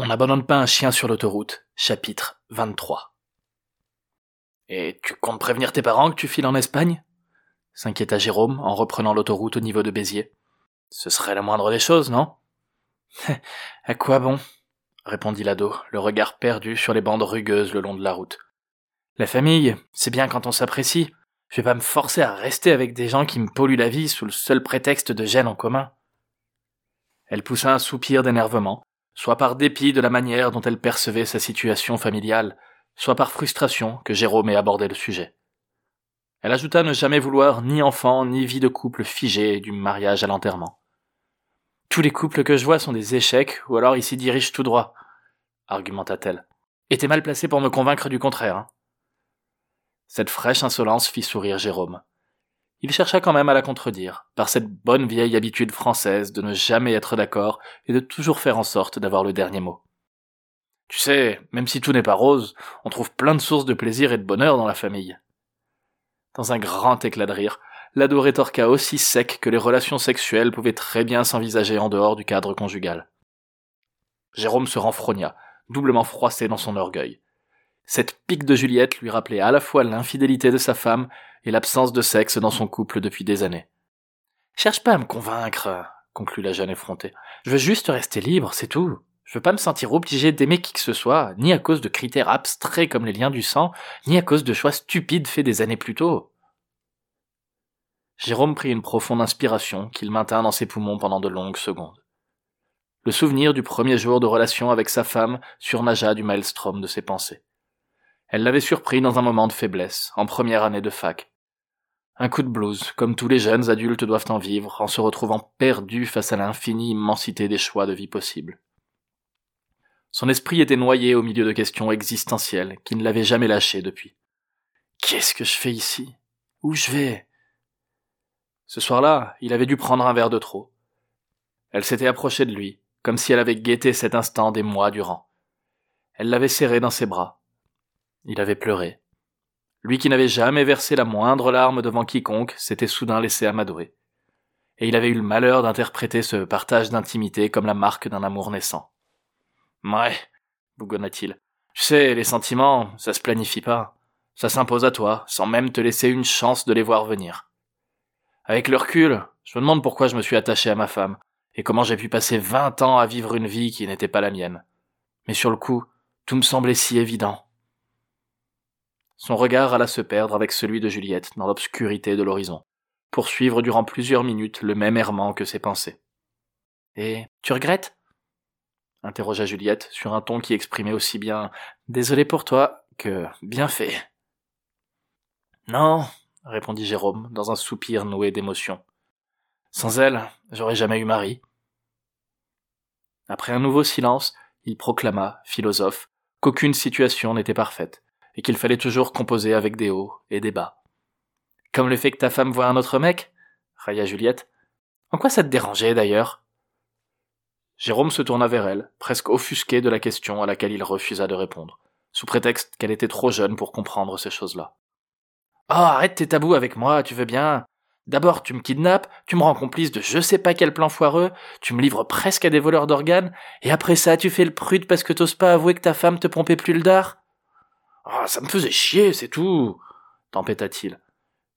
On n'abandonne pas un chien sur l'autoroute, chapitre 23. Et tu comptes prévenir tes parents que tu files en Espagne? s'inquiéta Jérôme en reprenant l'autoroute au niveau de Béziers. Ce serait la moindre des choses, non? À quoi bon? répondit l'ado, le regard perdu sur les bandes rugueuses le long de la route. La famille, c'est bien quand on s'apprécie. Je vais pas me forcer à rester avec des gens qui me polluent la vie sous le seul prétexte de gêne en commun. Elle poussa un soupir d'énervement, soit par dépit de la manière dont elle percevait sa situation familiale, soit par frustration que Jérôme ait abordé le sujet. Elle ajouta ne jamais vouloir ni enfant ni vie de couple figée du mariage à l'enterrement. Tous les couples que je vois sont des échecs, ou alors ils s'y dirigent tout droit, argumenta-t-elle. Et mal placé pour me convaincre du contraire. Hein. Cette fraîche insolence fit sourire Jérôme. Il chercha quand même à la contredire, par cette bonne vieille habitude française de ne jamais être d'accord et de toujours faire en sorte d'avoir le dernier mot. Tu sais, même si tout n'est pas rose, on trouve plein de sources de plaisir et de bonheur dans la famille. Dans un grand éclat de rire, l'ado rétorqua aussi sec que les relations sexuelles pouvaient très bien s'envisager en dehors du cadre conjugal. Jérôme se renfrogna, doublement froissé dans son orgueil. Cette pique de Juliette lui rappelait à la fois l'infidélité de sa femme et l'absence de sexe dans son couple depuis des années. Cherche pas à me convaincre, conclut la jeune effrontée. Je veux juste rester libre, c'est tout. Je veux pas me sentir obligé d'aimer qui que ce soit, ni à cause de critères abstraits comme les liens du sang, ni à cause de choix stupides faits des années plus tôt. Jérôme prit une profonde inspiration qu'il maintint dans ses poumons pendant de longues secondes. Le souvenir du premier jour de relation avec sa femme surnagea du maelstrom de ses pensées. Elle l'avait surpris dans un moment de faiblesse, en première année de fac. Un coup de blues, comme tous les jeunes adultes doivent en vivre, en se retrouvant perdus face à l'infinie immensité des choix de vie possibles. Son esprit était noyé au milieu de questions existentielles qui ne l'avaient jamais lâché depuis. Qu'est-ce que je fais ici? Où je vais? Ce soir-là, il avait dû prendre un verre de trop. Elle s'était approchée de lui, comme si elle avait guetté cet instant des mois durant. Elle l'avait serré dans ses bras, il avait pleuré. Lui qui n'avait jamais versé la moindre larme devant quiconque s'était soudain laissé amadouer. Et il avait eu le malheur d'interpréter ce partage d'intimité comme la marque d'un amour naissant. Ouais, bougonna-t-il. Tu sais, les sentiments, ça se planifie pas. Ça s'impose à toi, sans même te laisser une chance de les voir venir. Avec le recul, je me demande pourquoi je me suis attaché à ma femme, et comment j'ai pu passer vingt ans à vivre une vie qui n'était pas la mienne. Mais sur le coup, tout me semblait si évident. Son regard alla se perdre avec celui de Juliette dans l'obscurité de l'horizon, poursuivre durant plusieurs minutes le même errement que ses pensées. Et tu regrettes? interrogea Juliette sur un ton qui exprimait aussi bien Désolé pour toi que bien fait. Non, répondit Jérôme dans un soupir noué d'émotion. Sans elle, j'aurais jamais eu Marie. Après un nouveau silence, il proclama, philosophe, qu'aucune situation n'était parfaite, et qu'il fallait toujours composer avec des hauts et des bas. Comme le fait que ta femme voit un autre mec railla Juliette. En quoi ça te dérangeait d'ailleurs? Jérôme se tourna vers elle, presque offusqué de la question à laquelle il refusa de répondre, sous prétexte qu'elle était trop jeune pour comprendre ces choses-là. Oh, arrête tes tabous avec moi, tu veux bien. D'abord, tu me kidnappes, tu me rends complice de je sais pas quel plan foireux, tu me livres presque à des voleurs d'organes, et après ça, tu fais le prude parce que t'oses pas avouer que ta femme te pompait plus le dard ah, ça me faisait chier, c'est tout, tempêta-t-il.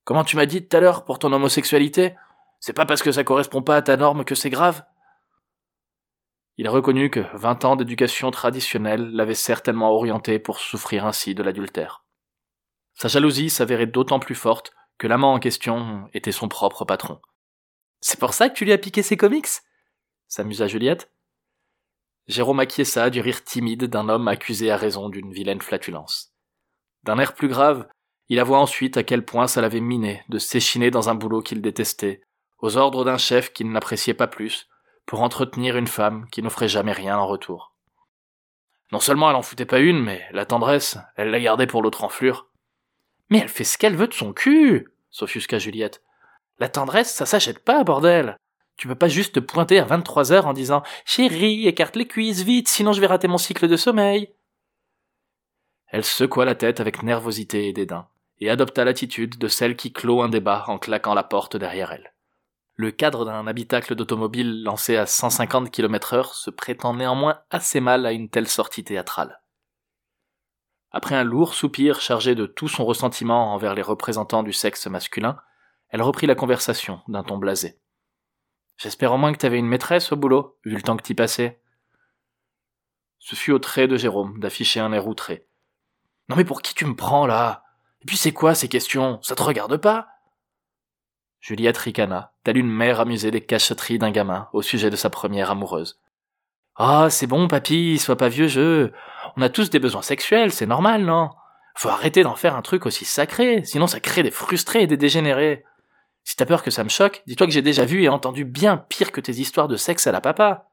Comment tu m'as dit tout à l'heure pour ton homosexualité? C'est pas parce que ça correspond pas à ta norme que c'est grave? Il a reconnu que vingt ans d'éducation traditionnelle l'avaient certainement orienté pour souffrir ainsi de l'adultère. Sa jalousie s'avérait d'autant plus forte que l'amant en question était son propre patron. C'est pour ça que tu lui as piqué ses comics? s'amusa Juliette. Jérôme acquiesça du rire timide d'un homme accusé à raison d'une vilaine flatulence. D'un air plus grave, il avoua ensuite à quel point ça l'avait miné de s'échiner dans un boulot qu'il détestait, aux ordres d'un chef qu'il n'appréciait pas plus, pour entretenir une femme qui n'offrait jamais rien en retour. Non seulement elle en foutait pas une, mais la tendresse, elle la gardait pour l'autre enflure. Mais elle fait ce qu'elle veut de son cul, s'offusqua Juliette. La tendresse, ça s'achète pas, bordel. Tu peux pas juste te pointer à 23 heures en disant Chérie, écarte les cuisses vite, sinon je vais rater mon cycle de sommeil. Elle secoua la tête avec nervosité et dédain, et adopta l'attitude de celle qui clôt un débat en claquant la porte derrière elle. Le cadre d'un habitacle d'automobile lancé à 150 km heure se prétend néanmoins assez mal à une telle sortie théâtrale. Après un lourd soupir chargé de tout son ressentiment envers les représentants du sexe masculin, elle reprit la conversation d'un ton blasé. J'espère au moins que t'avais une maîtresse au boulot, vu le temps que t'y passais. Ce fut au trait de Jérôme d'afficher un air outré. Non mais pour qui tu me prends là? Et puis c'est quoi ces questions? Ça te regarde pas? Juliette ricana, telle une mère amusée des cacheteries d'un gamin au sujet de sa première amoureuse. Ah, c'est bon, papy, sois pas vieux jeu. On a tous des besoins sexuels, c'est normal, non? Faut arrêter d'en faire un truc aussi sacré, sinon ça crée des frustrés et des dégénérés. Si t'as peur que ça me choque, dis-toi que j'ai déjà vu et entendu bien pire que tes histoires de sexe à la papa.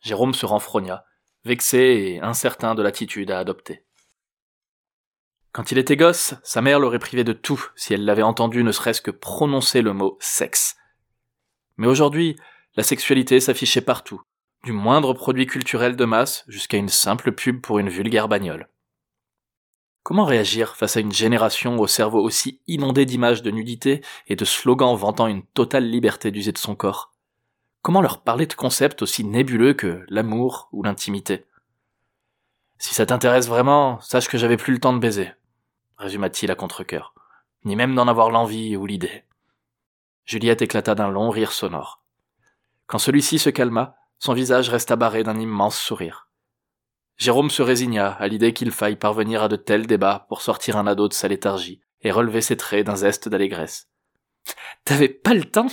Jérôme se renfrogna, vexé et incertain de l'attitude à adopter. Quand il était gosse, sa mère l'aurait privé de tout si elle l'avait entendu ne serait-ce que prononcer le mot sexe. Mais aujourd'hui, la sexualité s'affichait partout, du moindre produit culturel de masse jusqu'à une simple pub pour une vulgaire bagnole. Comment réagir face à une génération au cerveau aussi inondé d'images de nudité et de slogans vantant une totale liberté d'user de son corps? Comment leur parler de concepts aussi nébuleux que l'amour ou l'intimité? Si ça t'intéresse vraiment, sache que j'avais plus le temps de baiser, résuma-t-il à contre-cœur, ni même d'en avoir l'envie ou l'idée. Juliette éclata d'un long rire sonore. Quand celui-ci se calma, son visage resta barré d'un immense sourire. Jérôme se résigna à l'idée qu'il faille parvenir à de tels débats pour sortir un ado de sa léthargie et relever ses traits d'un zeste d'allégresse. T'avais pas le temps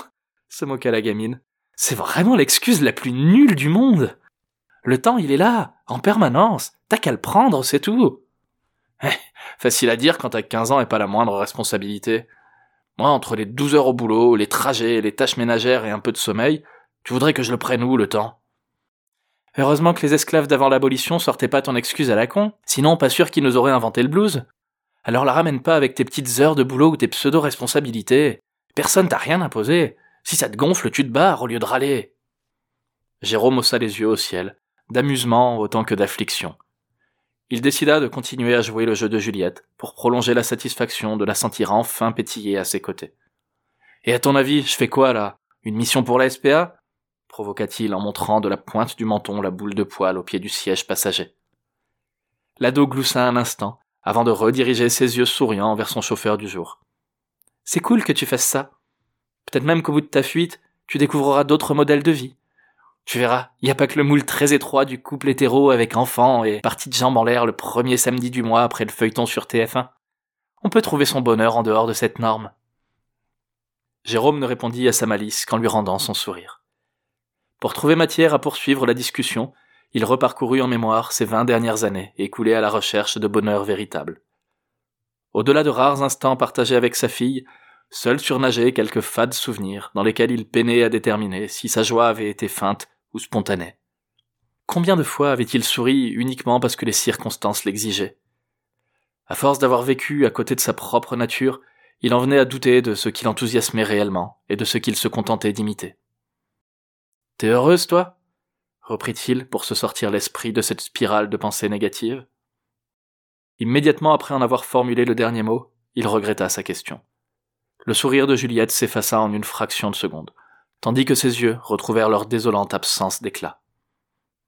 se moqua la gamine. C'est vraiment l'excuse la plus nulle du monde. Le temps, il est là, en permanence. T'as qu'à le prendre, c'est tout. Facile à dire quand t'as 15 ans et pas la moindre responsabilité. Moi, entre les 12 heures au boulot, les trajets, les tâches ménagères et un peu de sommeil, tu voudrais que je le prenne où, le temps? Heureusement que les esclaves d'avant l'abolition sortaient pas ton excuse à la con, sinon pas sûr qu'ils nous auraient inventé le blues. Alors la ramène pas avec tes petites heures de boulot ou tes pseudo-responsabilités. Personne t'a rien imposé. Si ça te gonfle, tu te barres au lieu de râler. Jérôme haussa les yeux au ciel, d'amusement autant que d'affliction. Il décida de continuer à jouer le jeu de Juliette, pour prolonger la satisfaction de la sentir enfin pétiller à ses côtés. Et à ton avis, je fais quoi là? Une mission pour la SPA provoqua-t-il en montrant de la pointe du menton la boule de poil au pied du siège passager. L'ado gloussa un instant, avant de rediriger ses yeux souriants vers son chauffeur du jour. C'est cool que tu fasses ça. Peut-être même qu'au bout de ta fuite, tu découvriras d'autres modèles de vie. Tu verras, n'y a pas que le moule très étroit du couple hétéro avec enfant et partie de jambes en l'air le premier samedi du mois après le feuilleton sur TF1. On peut trouver son bonheur en dehors de cette norme. Jérôme ne répondit à sa malice qu'en lui rendant son sourire. Pour trouver matière à poursuivre la discussion, il reparcourut en mémoire ses vingt dernières années écoulées à la recherche de bonheur véritable. Au-delà de rares instants partagés avec sa fille, seuls surnageaient quelques fades souvenirs dans lesquels il peinait à déterminer si sa joie avait été feinte ou spontanée. Combien de fois avait-il souri uniquement parce que les circonstances l'exigeaient? À force d'avoir vécu à côté de sa propre nature, il en venait à douter de ce qui l'enthousiasmait réellement et de ce qu'il se contentait d'imiter. T'es heureuse, toi? reprit-il pour se sortir l'esprit de cette spirale de pensées négatives. Immédiatement après en avoir formulé le dernier mot, il regretta sa question. Le sourire de Juliette s'effaça en une fraction de seconde, tandis que ses yeux retrouvèrent leur désolante absence d'éclat.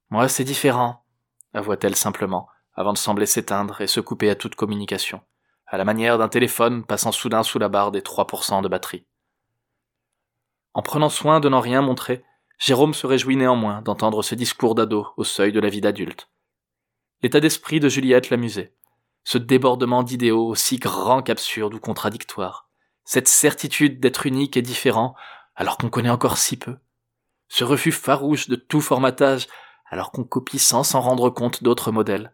Moi, c'est différent, avoua-t-elle simplement, avant de sembler s'éteindre et se couper à toute communication, à la manière d'un téléphone passant soudain sous la barre des 3% de batterie. En prenant soin de n'en rien montrer, Jérôme se réjouit néanmoins d'entendre ce discours d'ado au seuil de la vie d'adulte. L'état d'esprit de Juliette l'amusait. Ce débordement d'idéaux aussi grand qu'absurde ou contradictoire. Cette certitude d'être unique et différent alors qu'on connaît encore si peu. Ce refus farouche de tout formatage alors qu'on copie sans s'en rendre compte d'autres modèles.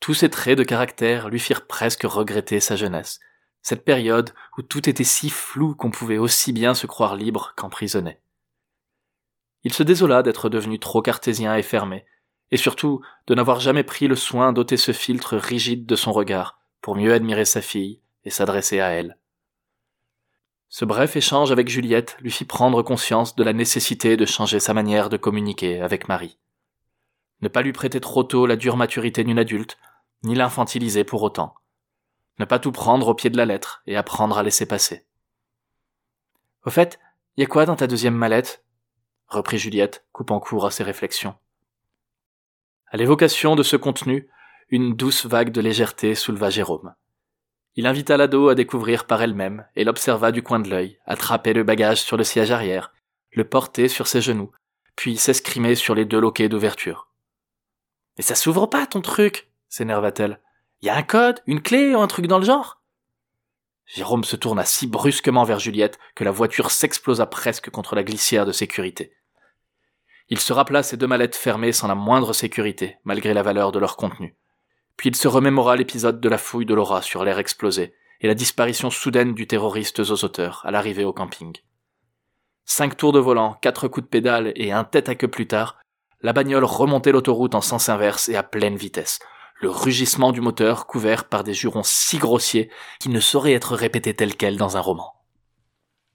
Tous ces traits de caractère lui firent presque regretter sa jeunesse, cette période où tout était si flou qu'on pouvait aussi bien se croire libre qu'emprisonné. Il se désola d'être devenu trop cartésien et fermé, et surtout de n'avoir jamais pris le soin d'ôter ce filtre rigide de son regard pour mieux admirer sa fille et s'adresser à elle. Ce bref échange avec Juliette lui fit prendre conscience de la nécessité de changer sa manière de communiquer avec Marie. Ne pas lui prêter trop tôt la dure maturité d'une adulte, ni l'infantiliser pour autant. Ne pas tout prendre au pied de la lettre et apprendre à laisser passer. Au fait, y a quoi dans ta deuxième mallette? reprit Juliette, coupant court à ses réflexions. À l'évocation de ce contenu, une douce vague de légèreté souleva Jérôme. Il invita l'ado à découvrir par elle-même et l'observa du coin de l'œil, attraper le bagage sur le siège arrière, le porter sur ses genoux, puis s'escrimer sur les deux loquets d'ouverture. Mais ça s'ouvre pas, ton truc, s'énerva-t-elle. Y a un code, une clé ou un truc dans le genre? Jérôme se tourna si brusquement vers Juliette que la voiture s'explosa presque contre la glissière de sécurité. Il se rappela ces deux mallettes fermées sans la moindre sécurité, malgré la valeur de leur contenu. Puis il se remémora l'épisode de la fouille de Laura sur l'air explosé et la disparition soudaine du terroriste Zozoteur à l'arrivée au camping. Cinq tours de volant, quatre coups de pédale et un tête à queue plus tard, la bagnole remontait l'autoroute en sens inverse et à pleine vitesse, le rugissement du moteur couvert par des jurons si grossiers qu'ils ne sauraient être répétés tels quels dans un roman.